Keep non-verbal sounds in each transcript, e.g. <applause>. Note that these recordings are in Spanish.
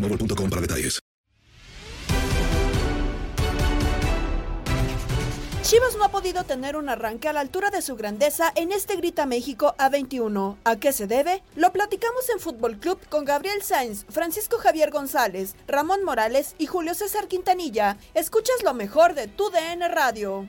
para detalles. Chivas no ha podido tener un arranque a la altura de su grandeza en este Grita México A21. ¿A qué se debe? Lo platicamos en Fútbol Club con Gabriel Sainz, Francisco Javier González, Ramón Morales y Julio César Quintanilla. Escuchas lo mejor de tu DN Radio.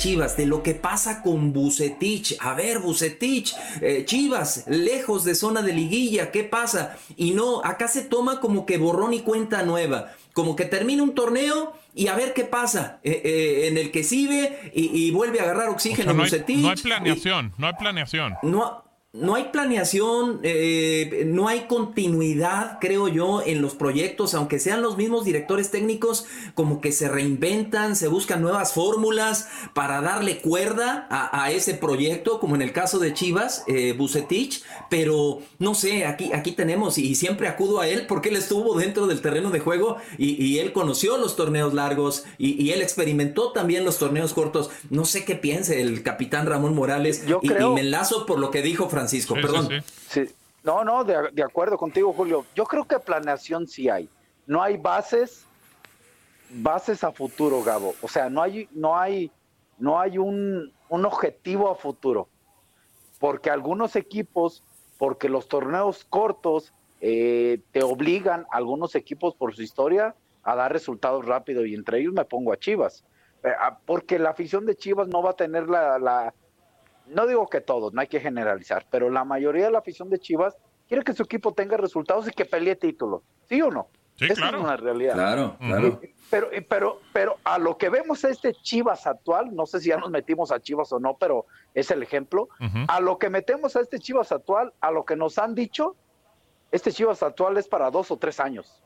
Chivas, de lo que pasa con Bucetich. A ver, Bucetich, eh, Chivas, lejos de zona de liguilla, ¿qué pasa? Y no, acá se toma como que borrón y cuenta nueva. Como que termina un torneo y a ver qué pasa eh, eh, en el que sigue y, vuelve a agarrar oxígeno no, Bucetich. no hay planeación, no hay planeación. No, no hay planeación, eh, no hay continuidad, creo yo, en los proyectos, aunque sean los mismos directores técnicos, como que se reinventan, se buscan nuevas fórmulas para darle cuerda a, ese proyecto, como en el caso de Chivas, eh, Bucetich, pero no sé, aquí, aquí tenemos, y siempre acudo a él porque él estuvo dentro del terreno de juego y, él conoció los torneos largos y, él experimentó también los torneos cortos. No sé qué piense el capitán Ramón Morales yo y, creo... y me enlazo por lo que dijo Francisco, perdón. Sí, No, no, de, acuerdo contigo, Julio. Yo creo que planeación sí hay. No hay bases, bases a futuro, Gabo. O sea, no hay, no hay, no hay un, un objetivo a futuro. Porque algunos equipos, porque los torneos cortos eh, te obligan, algunos equipos por su historia, a dar resultados rápidos. Y entre ellos me pongo a Chivas. Eh, porque la afición de Chivas no va a tener la, la no digo que todos, no hay que generalizar, pero la mayoría de la afición de Chivas quiere que su equipo tenga resultados y que pelee títulos, ¿sí o no? Sí, Esa claro. es una realidad. Claro, claro. Pero, pero, pero a lo que vemos este Chivas actual, no sé si ya nos metimos a Chivas o no, pero es el ejemplo. A lo que metemos a este Chivas actual, a lo que nos han dicho, este Chivas actual es para dos o tres años.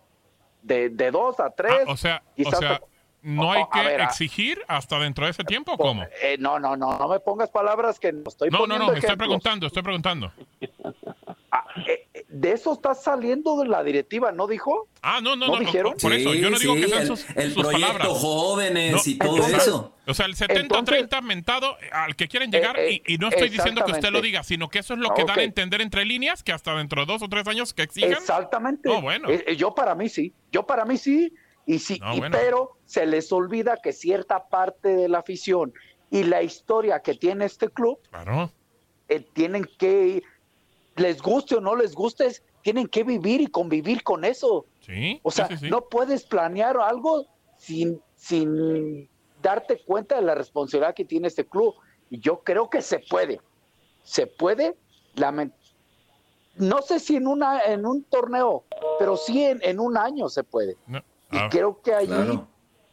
De, de dos a tres. Ah, o sea, quizás o sea ¿no hay que ver, exigir hasta dentro de ese tiempo o cómo? Eh, no, no, no, no me pongas palabras que no estoy No, no, no, estoy ejemplos. preguntando, estoy preguntando. De eso está saliendo de la directiva, ¿no dijo? Ah, no, no, ¿No no, dijeron? por eso, yo no digo Sí, que sean el- sus, el sus proyecto palabras. jóvenes y todo Entonces, eso. O sea, el 70-30 mentado al que quieren llegar, Eh, eh, y, y no estoy diciendo que usted lo diga, sino que eso es lo que Ah, dan a entender entre líneas, que hasta dentro de dos o tres años que exigan. Exactamente. No, bueno. Eh, eh, yo para mí sí, yo para mí sí, y sí, No, y- bueno. pero se les olvida que cierta parte de la afición y la historia que tiene este club Claro. eh, tienen que, les guste o no les guste, tienen que vivir y convivir con eso. Sí. O sea, sí, sí, sí. no puedes planear algo sin, sin darte cuenta de la responsabilidad que tiene este club. Y yo creo que se puede. Se puede. no sé si en una en un torneo, pero sí en, en un año se puede. Y Ah, creo que allí claro.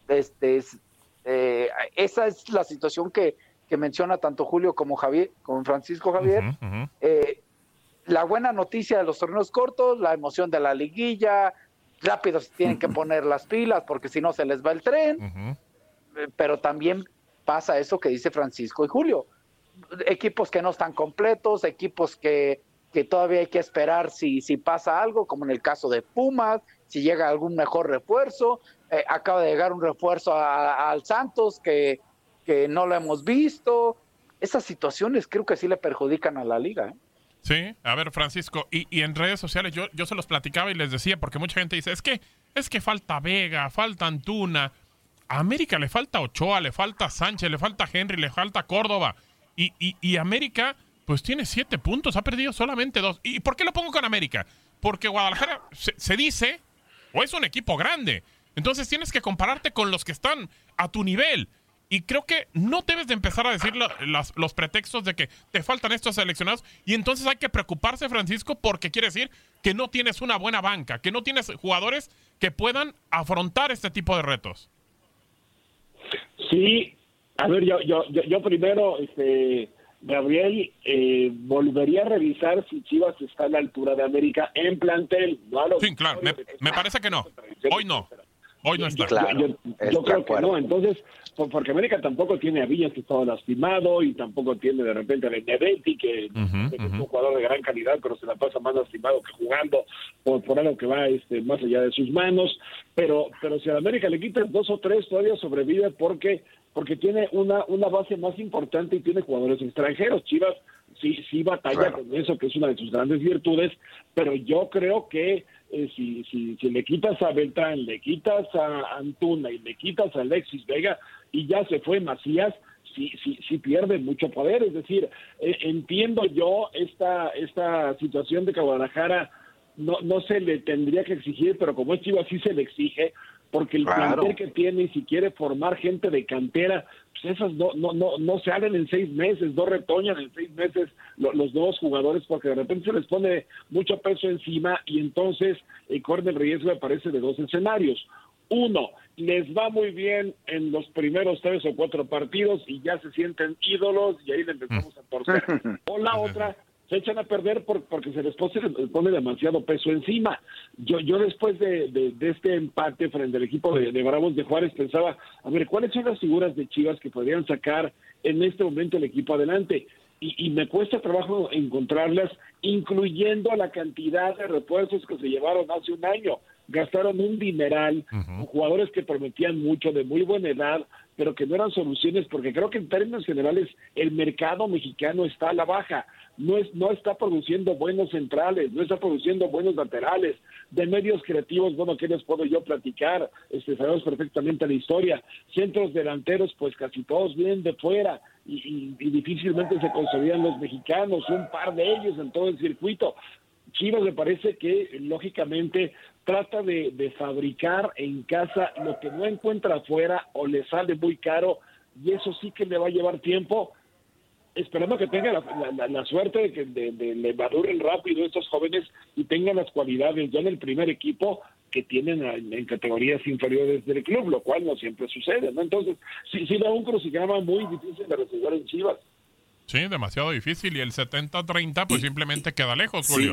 este, es, eh, esa es la situación que, que menciona tanto Julio como Javier, como Francisco Javier. Eh, la buena noticia de los torneos cortos, la emoción de la liguilla, rápido se tienen que <laughs> poner las pilas porque si no se les va el tren, eh, pero también pasa eso que dice Francisco y Julio. Equipos que no están completos, equipos que, que todavía hay que esperar si, si pasa algo, como en el caso de Pumas, si llega algún mejor refuerzo. Eh, acaba de llegar un refuerzo al Santos que, que no lo hemos visto. Esas situaciones creo que sí le perjudican a la liga. ¿eh? Sí, a ver, Francisco, y, y en redes sociales yo, yo se los platicaba y les decía, porque mucha gente dice, es que, es que falta Vega, falta Antuna, a América le falta Ochoa, le falta Sánchez, le falta Henry, le falta Córdoba, y, y, y América, pues tiene siete puntos, ha perdido solamente dos. ¿Y por qué lo pongo con América? Porque Guadalajara se, se dice, o es un equipo grande, entonces tienes que compararte con los que están a tu nivel. Y creo que no debes de empezar a decir los pretextos de que te faltan estos seleccionados y entonces hay que preocuparse, Francisco, porque quiere decir que no tienes una buena banca, que no tienes jugadores que puedan afrontar este tipo de retos. Sí, a ver, yo, yo primero, este, Gabriel, eh, volvería a revisar si Chivas está a la altura de América en plantel. No a los- Sí, claro, me, me parece que no. Hoy no. Hoy no está. yo, yo- yo creo que no, entonces, por- porque América tampoco tiene a Villas que estaba lastimado y tampoco tiene de repente a Benedetti que, que es un jugador de gran calidad, pero se la pasa más lastimado que jugando por, por algo que va este, más allá de sus manos. Pero, pero si a América le quitas dos o tres, todavía sobrevive porque porque tiene una, una base más importante y tiene jugadores extranjeros. Chivas sí, sí batalla con eso, que es una de sus grandes virtudes, pero yo creo que eh, si, si, si le quitas a Beltrán, le quitas a Antuna y le quitas a Alexis Vega y ya se fue Macías, sí, sí, sí pierde mucho poder. Es decir, eh, entiendo yo esta, esta situación de que Guadalajara no, no se le tendría que exigir, pero como es Chivas sí se le exige, porque el Claro. plantel que tiene y si quiere formar gente de cantera, pues esas no, no, no, no salen en seis meses, no retoñan en seis meses lo- los nuevos jugadores porque de repente se les pone mucho peso encima y entonces eh, corre el riesgo, me parece, de dos escenarios. Uno, les va muy bien en los primeros tres o cuatro partidos y ya se sienten ídolos y ahí le empezamos a torcer. <laughs> O la otra, se echan a perder por- porque se les pone demasiado peso encima. Yo, yo después de, de- de este empate frente al equipo de, de Bravos de Juárez pensaba, a ver, ¿cuáles son las figuras de Chivas que podrían sacar en este momento el equipo adelante? Y, y me cuesta trabajo encontrarlas, incluyendo la cantidad de refuerzos que se llevaron hace un año. Gastaron un dineral jugadores que prometían mucho, de muy buena edad, pero que no eran soluciones, porque creo que en términos generales el mercado mexicano está a la baja. No, es, no está produciendo buenos centrales, no está produciendo buenos laterales. De medios creativos, bueno, ¿qué les puedo yo platicar? Este, sabemos perfectamente la historia. Centros delanteros, pues casi todos vienen de fuera y, y- y difícilmente se consolidan los mexicanos, un par de ellos en todo el circuito. Chivas me parece que lógicamente trata de, de fabricar en casa lo que no encuentra afuera o le sale muy caro y eso sí que le va a llevar tiempo esperando que tenga la, la- la- la suerte de que de, de- le maduren rápido estos jóvenes y tengan las cualidades ya en el primer equipo que tienen en, en categorías inferiores del club, lo cual no siempre sucede, ¿no? Entonces, sí, sí da un crucigrama muy difícil de resolver en Chivas. Sí, demasiado difícil y el 70-30 pues simplemente queda lejos, Sí.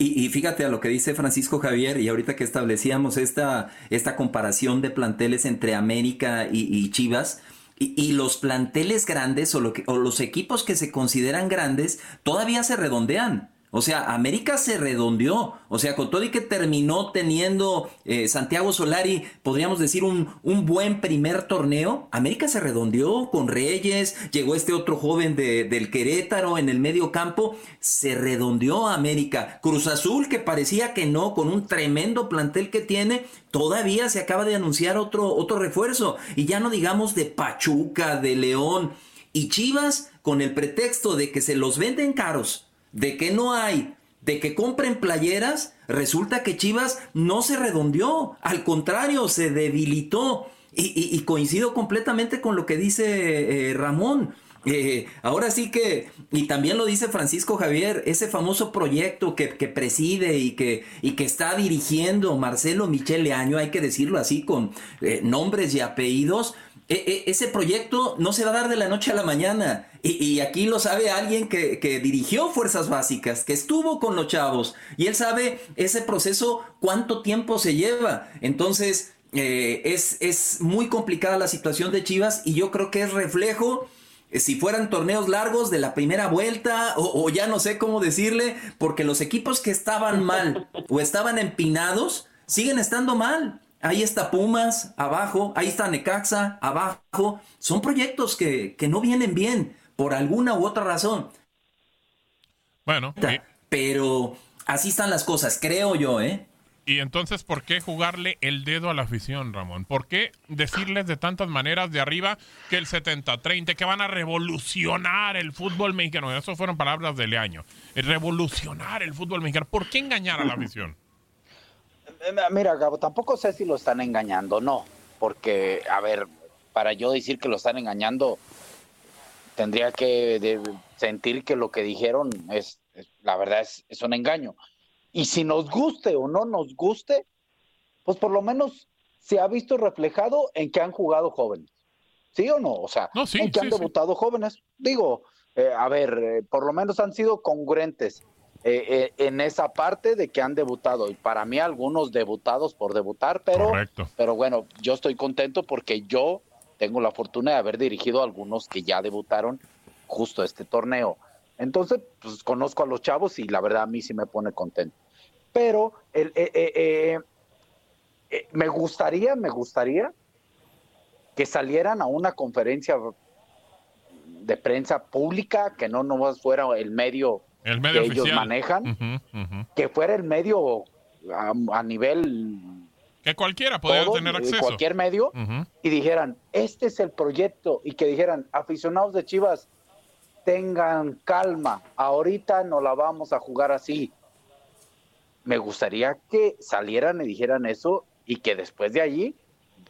Y, y fíjate a lo que dice Francisco Javier, y ahorita que establecíamos esta, esta comparación de planteles entre América y, y Chivas, y, y los planteles grandes o, lo que- o los equipos que se consideran grandes todavía se redondean. O sea, América se redondeó. O sea, con todo y que terminó teniendo eh, Santiago Solari, podríamos decir, un, un buen primer torneo. América se redondeó con Reyes, llegó este otro joven de- del Querétaro en el medio campo. Se redondeó América. Cruz Azul, que parecía que no, con un tremendo plantel que tiene, todavía se acaba de anunciar otro, otro refuerzo. Y ya no digamos de Pachuca, de León. Y Chivas, con el pretexto de que se los venden caros de que no hay, de que compren playeras, resulta que Chivas no se redondeó, al contrario, se debilitó. Y, coincido completamente con lo que dice eh, Ramón. Eh, ahora sí que, y también lo dice Francisco Javier, ese famoso proyecto que, preside y que, y que está dirigiendo Marcelo Michele Año, hay que decirlo así con eh, nombres y apellidos, e, e, ese proyecto no se va a dar de la noche a la mañana. Y, aquí lo sabe alguien que, dirigió Fuerzas Básicas, que estuvo con los chavos. Y él sabe ese proceso, cuánto tiempo se lleva. Entonces, eh, es, es muy complicada la situación de Chivas y yo creo que es reflejo eh, si fueran torneos largos de la primera vuelta o, ya no sé cómo decirle, porque los equipos que estaban mal o estaban empinados siguen estando mal. Ahí está Pumas, abajo, ahí está Necaxa, abajo. Son proyectos que, que no vienen bien por alguna u otra razón. Bueno, pero así están las cosas, creo yo, ¿eh? Y entonces, ¿por qué jugarle el dedo a la afición, Ramón? ¿Por qué decirles de tantas maneras de arriba que el 70-30, que van a revolucionar el fútbol mexicano? Esas fueron palabras de Leaño. Revolucionar el fútbol mexicano. ¿Por qué engañar a la <laughs> afición? Eh, mira, Gabo, tampoco sé si lo están engañando, no. Porque, a ver, para yo decir que lo están engañando, tendría que sentir que lo que dijeron es, la verdad, es un engaño. Y si nos guste o no nos guste, pues por lo menos se ha visto reflejado en que han jugado jóvenes. ¿Sí o no? O sea, en que han debutado jóvenes. Digo, eh, a ver, eh, por lo menos han sido congruentes eh, en esa parte de que han debutado. Y para mí algunos debutados por debutar, pero, pero bueno, yo estoy contento porque yo tengo la fortuna de haber dirigido a algunos que ya debutaron justo este torneo. Entonces, pues conozco a los chavos y la verdad a mí sí me pone contento. Pero el, eh, eh, eh, me gustaría, me gustaría que salieran a una conferencia de prensa pública, que no nomás fuera el medio, el medio que ellos manejan, que fuera el medio a, nivel que cualquiera pudiera tener acceso. Cualquier medio, y dijeran, este es el proyecto, y que dijeran, aficionados de Chivas, tengan calma, ahorita no la vamos a jugar así. Me gustaría que salieran y dijeran eso y que después de allí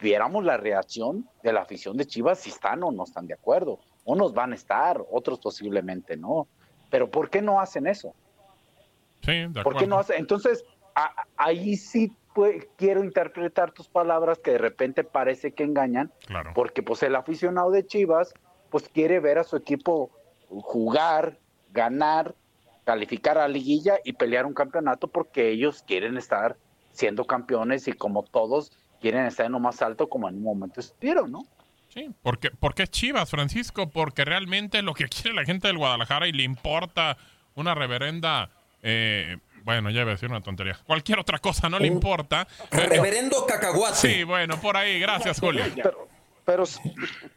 viéramos la reacción de la afición de Chivas si están o no están de acuerdo. Unos van a estar, otros posiblemente no. Pero ¿por qué no hacen eso? Sí, de acuerdo. ¿Por qué no hacen? Entonces, ahí sí quiero interpretar tus palabras que de repente parece que engañan, claro. porque pues el aficionado de Chivas pues quiere ver a su equipo jugar, ganar, calificar a la liguilla y pelear un campeonato porque ellos quieren estar siendo campeones y como todos quieren estar en lo más alto como en un momento estuvieron, ¿no? Sí, porque, porque es Chivas, Francisco, porque realmente lo que <laughs> quiere la gente del Guadalajara y le importa una reverenda, eh, bueno, ya iba a decir una tontería, cualquier otra cosa no le importa. Reverendo cacahuate. Sí, bueno, por ahí, gracias Julio. <laughs> Pero,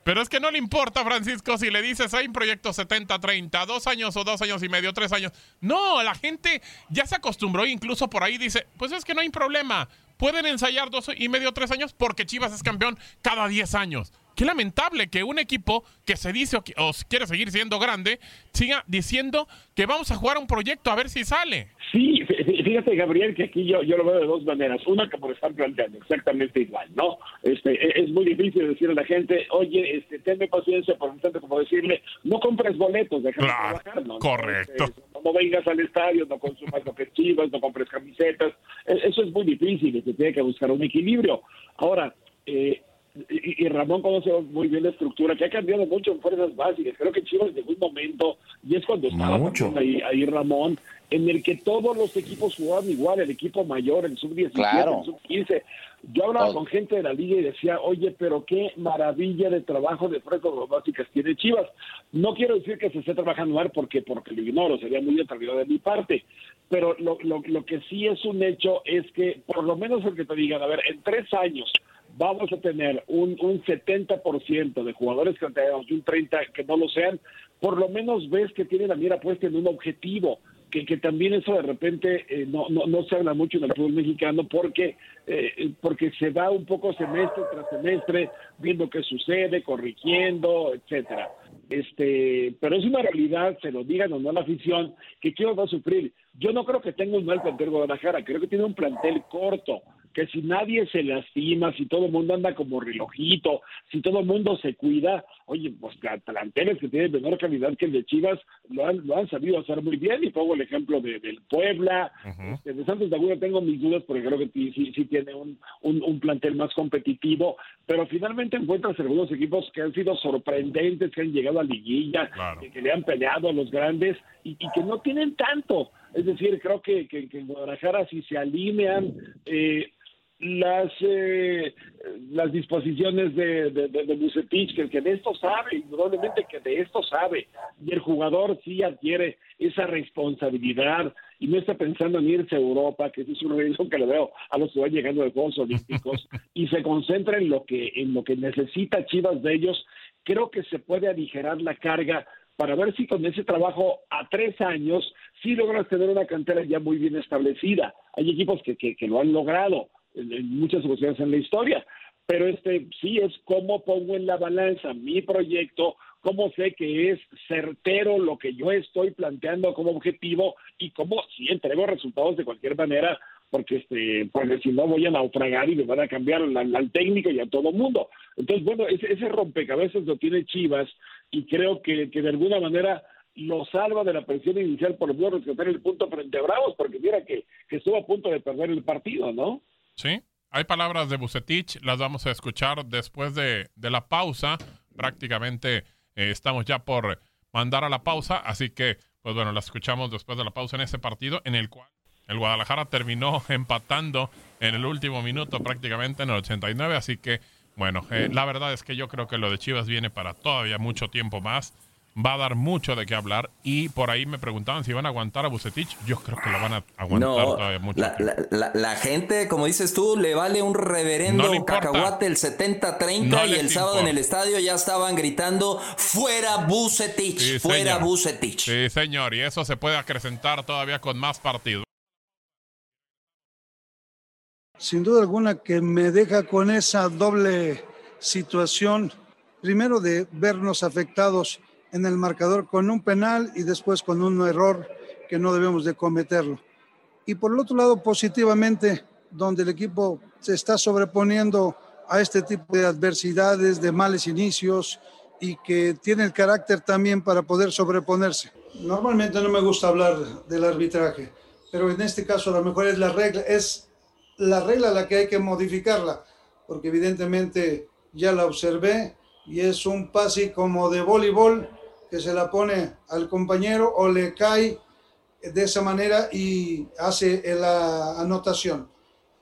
pero es que no le importa, Francisco, si le dices hay un proyecto 70-30, dos años o dos años y medio, tres años. No, la gente ya se acostumbró, incluso por ahí dice, pues es que no hay problema. Pueden ensayar dos y medio, tres años porque Chivas es campeón cada diez años. Qué lamentable que un equipo que se dice o, quiere seguir siendo grande siga diciendo que vamos a jugar un proyecto a ver si sale. Sí, fíjate Gabriel que aquí yo, yo lo veo de dos maneras. Una que por estar planteando exactamente igual, ¿no? Este, e, es muy difícil decirle a la gente, oye, este, tenme paciencia, por tanto como decirle, no compres boletos, déjame trabajar, ¿no? Correcto. Este, no, vengas al estadio, no consumas lo que chivas, no compres camisetas. E, eso es muy difícil se tiene que buscar un equilibrio. Ahora, eh, y, Ramón conoce muy bien la estructura, que ha cambiado mucho en fuerzas básicas. Creo que Chivas llegó un momento, y es cuando estaba ahí, ahí, Ramón, en el que todos los equipos jugaban igual, el equipo mayor, el sub-17, el sub-15. Yo hablaba con gente de la liga y decía, oye, pero qué maravilla de trabajo de fuerzas básicas tiene Chivas. No quiero decir que se esté trabajando mal porque, porque lo ignoro, sería muy atrevido de mi parte, pero lo, lo, lo que sí es un hecho es que, por lo menos el que te digan, a ver, en tres años, vamos a tener un, un 70% de jugadores tenemos y un 30% que no lo sean, por lo menos ves que tiene la mira puesta en un objetivo, que, que también eso de repente eh, no, no, no, se habla mucho en el fútbol mexicano porque, eh, porque se va un poco semestre tras semestre viendo qué sucede, corrigiendo, etcétera. Este, pero es una realidad, se lo digan o no a la afición, que Chivas va a sufrir. Yo no creo que tenga un mal plantel Guadalajara, creo que tiene un plantel corto que si nadie se lastima, si todo el mundo anda como relojito, si todo el mundo se cuida, oye, pues planteles que tienen menor calidad que el de Chivas lo han, lo han sabido hacer muy bien y pongo el ejemplo de, del Puebla, este, de Santos Laguna tengo mis dudas porque creo que sí, sí tiene un, un, plantel más competitivo, pero finalmente encuentras algunos equipos que han sido sorprendentes, que han llegado a liguilla, que, le han peleado a los grandes y, que no tienen tanto. Es decir, creo que, que, en Guadalajara si se alinean eh, las eh, las disposiciones de, de, de, Bucetich, que, que, de esto sabe, indudablemente que de esto sabe, y el jugador sí adquiere esa responsabilidad y no está pensando en irse a Europa, que es una reacción que le veo a los que van llegando de Juegos Olímpicos, <laughs> y se concentra en lo que en lo que necesita Chivas de ellos, creo que se puede aligerar la carga para ver si con ese trabajo a tres años sí logras tener una cantera ya muy bien establecida. Hay equipos que, que, lo han logrado en, muchas ocasiones en la historia. Pero este sí es cómo pongo en la balanza mi proyecto, cómo sé que es certero lo que yo estoy planteando como objetivo y cómo si entrego resultados de cualquier manera, porque este, porque si no voy a naufragar y me van a cambiar al, técnico y a todo mundo. Entonces, bueno, ese, ese rompecabezas lo tiene Chivas y creo que, que de alguna manera lo salva de la presión inicial por lo rescatar el punto frente a Bravos, porque mira que, que estuvo a punto de perder el partido, ¿no? Sí, hay palabras de Bucetich, las vamos a escuchar después de, la pausa. Prácticamente eh, estamos ya por mandar a la pausa, así que, pues bueno, las escuchamos después de la pausa en ese partido en el cual el Guadalajara terminó empatando en el último minuto prácticamente en el 89, así que, bueno, eh, la verdad es que yo creo que lo de Chivas viene para todavía mucho tiempo más va a dar mucho de qué hablar. Y por ahí me preguntaban si van a aguantar a Bucetich. Yo creo que lo van a aguantar todavía mucho. La, gente, como dices tú, le vale un reverendo cacahuate el 70-30 y el sábado en el estadio ya estaban gritando fuera Bucetich, fuera Bucetich. Sí, señor, y eso se puede acrecentar todavía con más partidos. Sin duda alguna que me deja con esa doble situación, primero de vernos afectados en el marcador con un penal y después con un error que no debemos de cometerlo. Y por el otro lado, positivamente, donde el equipo se está sobreponiendo a este tipo de adversidades, de males inicios y que tiene el carácter también para poder sobreponerse. Normalmente no me gusta hablar del arbitraje, pero en este caso a lo mejor es la regla, es la regla la que hay que modificarla, porque evidentemente ya la observé y es un pase como de voleibol que se la pone al compañero o le cae de esa manera y hace la anotación.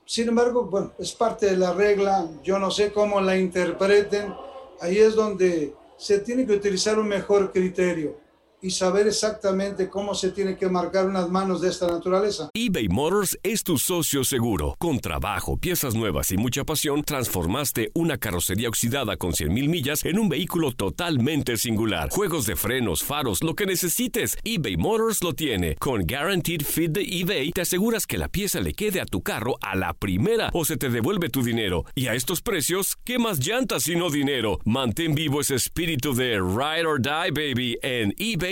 Sin embargo, bueno, es parte de la regla, yo no sé cómo la interpreten, ahí es donde se tiene que utilizar un mejor criterio y saber exactamente cómo se tiene que marcar unas manos de esta naturaleza. eBay Motors es tu socio seguro. Con trabajo, piezas nuevas y mucha pasión, transformaste una carrocería oxidada con 100.000 millas en un vehículo totalmente singular. Juegos de frenos, faros, lo que necesites, eBay Motors lo tiene. Con Guaranteed Fit de eBay, te aseguras que la pieza le quede a tu carro a la primera o se te devuelve tu dinero. Y a estos precios, ¿qué más llantas sino dinero? Mantén vivo ese espíritu de Ride or Die, baby, en eBay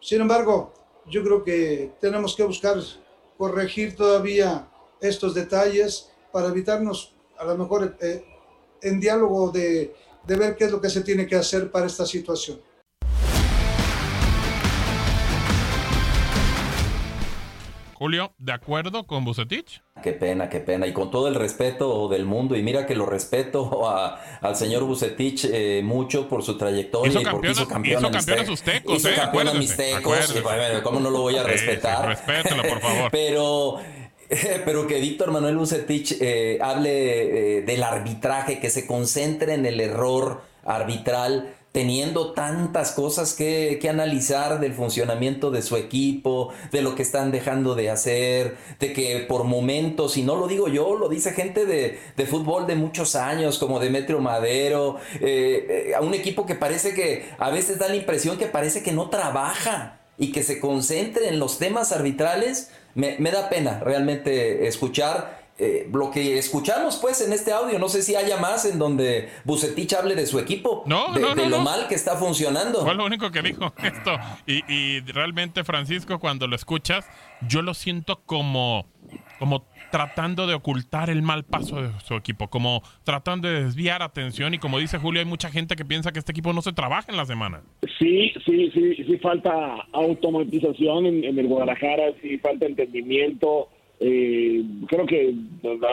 Sin embargo, yo creo que tenemos que buscar corregir todavía estos detalles para evitarnos, a lo mejor, eh, en diálogo de, de ver qué es lo que se tiene que hacer para esta situación. Julio, ¿de acuerdo con Bucetich? Qué pena, qué pena. Y con todo el respeto del mundo, y mira que lo respeto a- al señor Bucetich eh, mucho por su trayectoria Hizo y porque hizo campeón hizo campeón a sus tecos, Hizo eh, campeón a mis tecos. acuérdese. y, bueno, ¿Cómo no lo voy a Sí, sí, respetar? respételo, por <laughs> favor. pero, <laughs> pero que Víctor Manuel Bucetich eh, hable eh, del arbitraje, que se concentre en el error arbitral, teniendo tantas cosas que, que analizar del funcionamiento de su equipo, de lo que están dejando de hacer, de que por momentos, y no lo digo yo, lo dice gente de, de fútbol de muchos años, como Demetrio Madero, eh, eh, a un equipo que parece que a veces da la impresión que parece que no trabaja y que se concentre en los temas arbitrales, me, me da pena realmente escuchar eh, lo que escuchamos pues en este audio. No sé si haya más en donde Bucetich hable de su equipo, No, de, no, de no, lo no. mal que está funcionando. Fue lo único que dijo <laughs> esto. Y, y realmente, Francisco, cuando lo escuchas, yo lo siento como, como tratando de ocultar el mal paso de su equipo, como tratando de desviar atención. Y como dice Julio, hay mucha gente que piensa que este equipo no se trabaja en la semana. Sí, sí, sí, sí falta automatización en, en el Guadalajara, sí falta entendimiento. Eh, creo que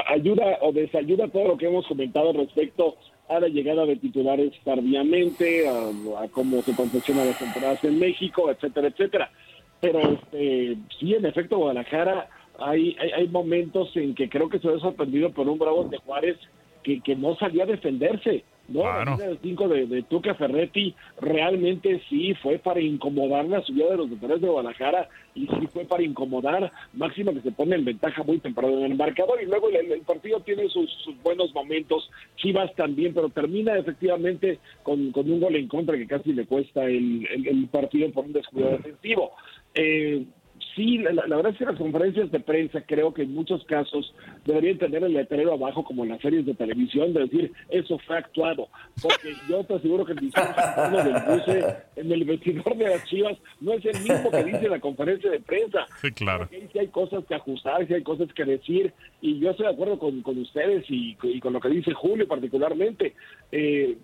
ayuda o desayuda todo lo que hemos comentado respecto a la llegada de titulares tardíamente, a, a cómo se confeccionan las temporadas en México, etcétera, etcétera. Pero este, sí, en efecto, Guadalajara hay, hay, hay momentos en que creo que se ve sorprendido por un Bravo de Juárez que, que no salía a defenderse. ¿No? La línea de cinco de, de Tuca Ferretti realmente sí fue para incomodar la subida de los defensores de Guadalajara y sí fue para incomodar Máximo que se pone en ventaja muy temprano en el marcador y luego el, el partido tiene sus, sus buenos momentos, Chivas también, pero termina efectivamente con, con un gol en contra que casi le cuesta el, el- el partido por un descuido defensivo. Eh, Sí, la, verdad es que las conferencias de prensa creo que en muchos casos deberían tener el letrero abajo como en las series de televisión de decir eso fue actuado, porque yo te aseguro que el discurso del en el vestidor de las Chivas no es el mismo que dice la conferencia de prensa. Sí, claro. Porque sí hay cosas que ajustar, sí hay cosas que decir, y yo estoy de acuerdo con, con ustedes y, y con lo que dice Julio particularmente. Eh,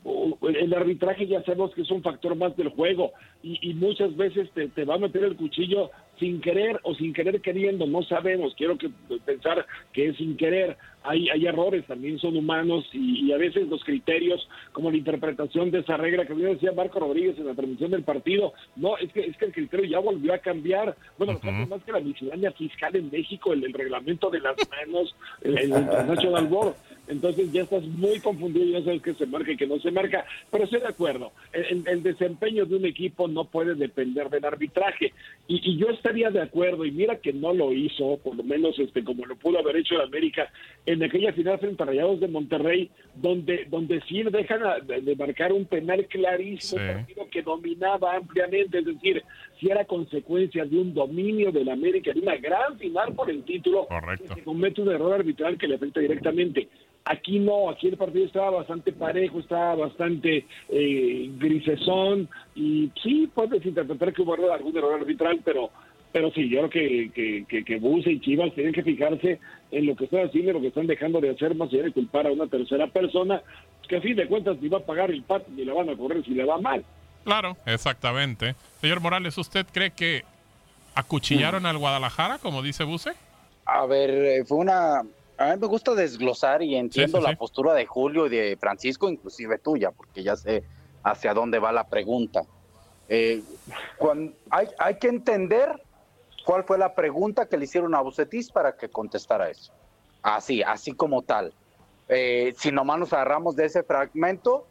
el arbitraje ya sabemos que es un factor más del juego, y, y muchas veces te, te va a meter el cuchillo sin querer o sin querer queriendo, no sabemos, quiero que pensar que es sin querer, hay, hay errores, también son humanos y, y a veces los criterios, como la interpretación de esa regla que bien decía Marco Rodríguez en la transmisión del partido, no, es que, es que el criterio ya volvió a cambiar, bueno, que hace más que la miscelánea fiscal en México, el, el reglamento de las manos, el, el <laughs> International Board, entonces ya estás muy confundido, ya sabes que se marca y que no se marca, pero estoy de acuerdo, el, desempeño de un equipo no puede depender del arbitraje, y, y yo estaría de acuerdo, y mira que no lo hizo, por lo menos este como lo pudo haber hecho el América, en aquella final frente a Rayados de Monterrey, donde, donde sí dejan a- de, marcar un penal clarísimo, un partido que dominaba ampliamente, es decir, si era consecuencia de un dominio del América, de una gran final por el título, que se comete un error arbitral que le afecta directamente. Aquí no, aquí el partido estaba bastante parejo, estaba bastante eh, grisesón y sí, puedes interpretar que hubo algún error arbitral, pero pero sí, yo creo que, que, que, que Buse y Chivas tienen que fijarse en lo que están haciendo y lo que están dejando de hacer, más allá de culpar a una tercera persona, que a fin de cuentas ni va a pagar el PAT ni le van a correr si le va mal. Claro, exactamente. Señor Morales, ¿usted cree que acuchillaron al Guadalajara, como dice Buse? A ver, eh, fue una... A mí me gusta desglosar y entiendo Sí, sí, la postura de Julio y de Francisco, inclusive tuya, porque ya sé hacia dónde va la pregunta. Eh, cuan- hay, hay que entender cuál fue la pregunta que le hicieron a Bucetis para que contestara eso. Así, así como tal. Eh, si nomás nos agarramos de ese fragmento,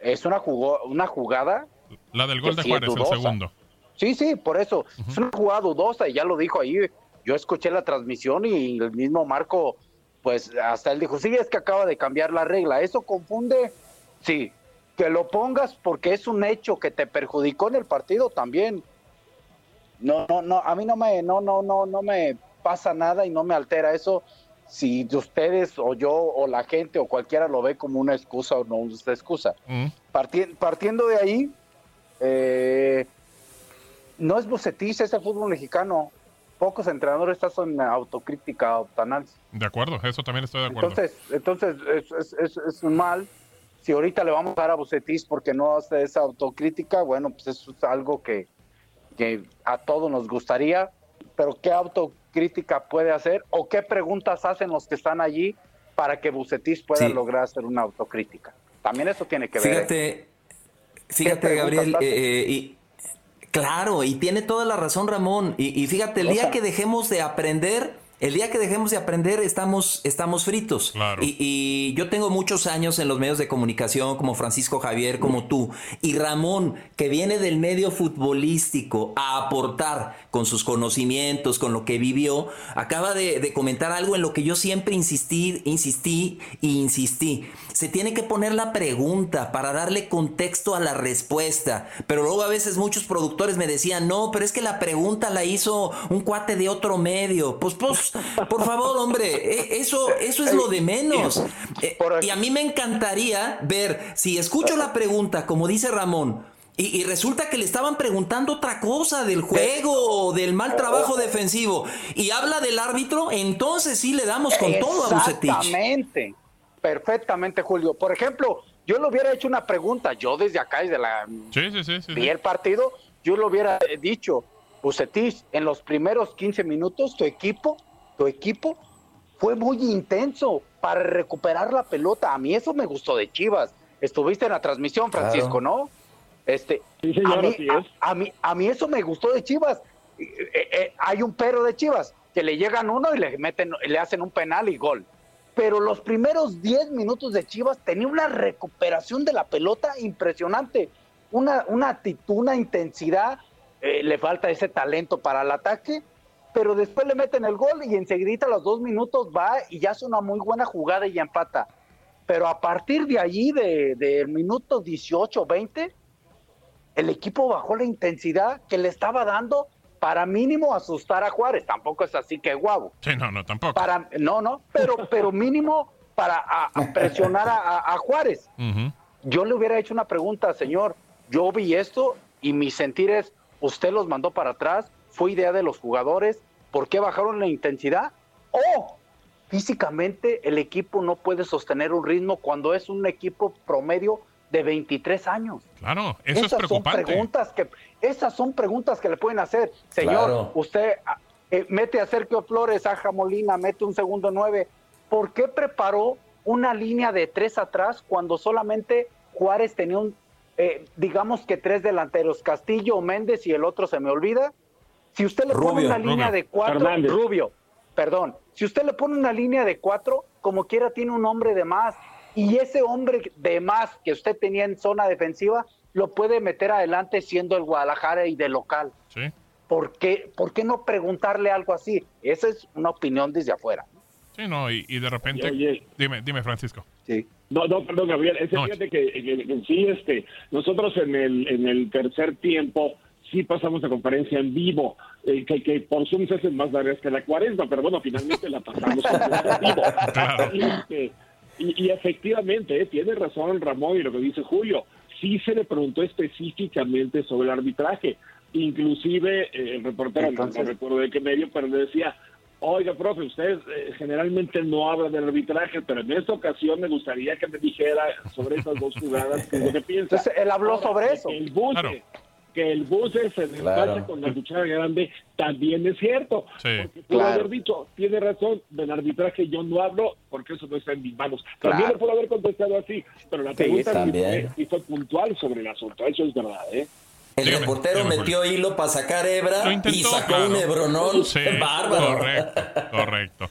es una, jugo- una jugada La del gol de sí Juárez, el segundo. Sí, sí, por eso. Es una jugada dudosa y ya lo dijo ahí. Yo escuché la transmisión y el mismo Marco, pues hasta él dijo, sí, es que acaba de cambiar la regla. ¿Eso confunde? Sí. Que lo pongas porque es un hecho que te perjudicó en el partido también. No, no, no, a mí no me, no, no, no, no me pasa nada y no me altera eso. Si ustedes o yo o la gente o cualquiera lo ve como una excusa o no una excusa. Mm. Parti- partiendo de ahí, eh, no es Bucetich, es el fútbol mexicano. Pocos entrenadores están en autocrítica, autoanálisis. De acuerdo, eso también estoy de acuerdo. Entonces, entonces es, es, es- es un mal. Si ahorita le vamos a dar a Bucetich porque no hace esa autocrítica, bueno, pues eso es algo que, que a todos nos gustaría, pero ¿qué autocrítica puede hacer o qué preguntas hacen los que están allí para que Bucetich pueda Sí. lograr hacer una autocrítica? También eso tiene que ver. ¿eh? Fíjate, fíjate, Gabriel, eh, eh, y claro, y tiene toda la razón Ramón. Y, y fíjate, el O día sea- que dejemos de aprender, el día que dejemos de aprender, estamos, estamos fritos. Y, y yo tengo muchos años en los medios de comunicación, como Francisco Javier, como tú, y Ramón, que viene del medio futbolístico a aportar con sus conocimientos, con lo que vivió, acaba de, de comentar algo en lo que yo siempre insistí, insistí e insistí. Se tiene que poner la pregunta para darle contexto a la respuesta. Pero luego a veces muchos productores me decían, no, pero es que la pregunta la hizo un cuate de otro medio. Pues, pues, por favor, hombre, e- eso, eso es lo de menos. Eh, y a mí me encantaría ver si escucho la pregunta, como dice Ramón, y, y resulta que le estaban preguntando otra cosa del juego o del mal trabajo defensivo y habla del árbitro, entonces sí le damos con todo a Bucetich. Exactamente, perfectamente, Julio. Por ejemplo, yo le hubiera hecho una pregunta, yo desde acá, desde la Sí, sí, sí. sí, vi el partido, yo le hubiera dicho, Bucetich, en los primeros 15 minutos, tu equipo, tu equipo fue muy intenso para recuperar la pelota. A mí eso me gustó de Chivas. Estuviste en la transmisión, Francisco, ¿no? Este, señor, a, mí, es. a, a mí, a mí eso me gustó de Chivas. Eh, eh, eh, hay un pero de Chivas, que le llegan uno y le meten, le hacen un penal y gol. Pero los primeros 10 minutos de Chivas tenía una recuperación de la pelota impresionante. Una, una actitud, una intensidad. eh, le falta ese talento para el ataque. Pero después le meten el gol y enseguida a los dos minutos va y ya hace una muy buena jugada y ya empata. Pero a partir de allí, del de minuto 18, 20, el equipo bajó la intensidad que le estaba dando para mínimo asustar a Juárez. Tampoco es así que guau. Sí, no, no, tampoco. Para, no, no, pero, <laughs> pero mínimo para a- a presionar a, a- Juárez. Ujú. Yo le hubiera hecho una pregunta, señor. Yo vi esto y mi sentir es, usted los mandó para atrás, fue idea de los jugadores, ¿por qué bajaron la intensidad? O físicamente el equipo no puede sostener un ritmo cuando es un equipo promedio de 23 años. Claro, eso es esas preocupante. Son preguntas que, esas son preguntas que le pueden hacer. Señor, Claro. usted ah, eh, mete a Sergio Flores, a Molina, mete un segundo nueve. ¿Por qué preparó una línea de tres atrás cuando solamente Juárez tenía un, eh, digamos que tres delanteros, Castillo, Méndez y el otro se me olvida? Si usted le pone una línea Rubio. de cuatro. Rubio, perdón, si usted le pone una línea de cuatro, como quiera tiene un hombre de más. Y ese hombre de más que usted tenía en zona defensiva, lo puede meter adelante siendo el Guadalajara y de local. Sí. ¿Por qué, ¿Por qué no preguntarle algo así? Esa es una opinión desde afuera. Sí, no, y, y de repente. Oye. Dime, dime, Francisco. Sí. No, no, perdón, Gabriel. Es No. fíjate que, que- que sí, este, nosotros en el, en el tercer tiempo sí pasamos la conferencia en vivo, eh, que, que por Zoom se hacen más largas que la cuaresma, pero bueno, finalmente la pasamos en vivo. <laughs> Y, este, y- y efectivamente, eh, tiene razón Ramón y lo que dice Julio, sí se le preguntó específicamente sobre el arbitraje. Inclusive eh, el reportero, no- recuerdo de qué medio, pero le decía, oiga, profe, usted eh, generalmente no habla del arbitraje, pero en esta ocasión me gustaría que me dijera sobre esas dos jugadas, qué es lo que piensa. Entonces, él habló sobre eso. El buce, que el buce se despacha Claro. con la cuchara grande, también es cierto. Sí. Porque pudo Claro. haber dicho, tiene razón, del arbitraje yo no hablo porque eso no está en mis manos. También Claro. le pudo haber contestado así, pero la pregunta sí también. fue, puntual sobre el asunto, eso es verdad, ¿eh? El reportero metió hilo para sacar hebra Lo intentó, y sacó claro. un hebronón. Sí, <laughs> Bárbaro. correcto, correcto.